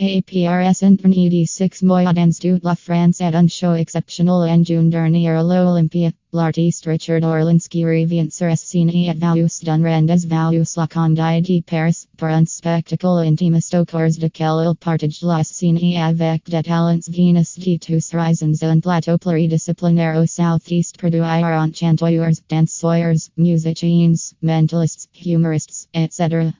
APRS Internet 6 moyens du la France et un show exceptionnel en juin dernier à l'Olympia. L'artiste Richard Orlinski revient sur scène et vous d'un rendez-vous la Condé de Paris pour un spectacle intimiste au cours duquel il partage la scène avec des talents venus de tous horizons un plateau pluridisciplinaire au Southeast produire chanteurs, danseurs, musiciens, mentalistes, humorists, etc.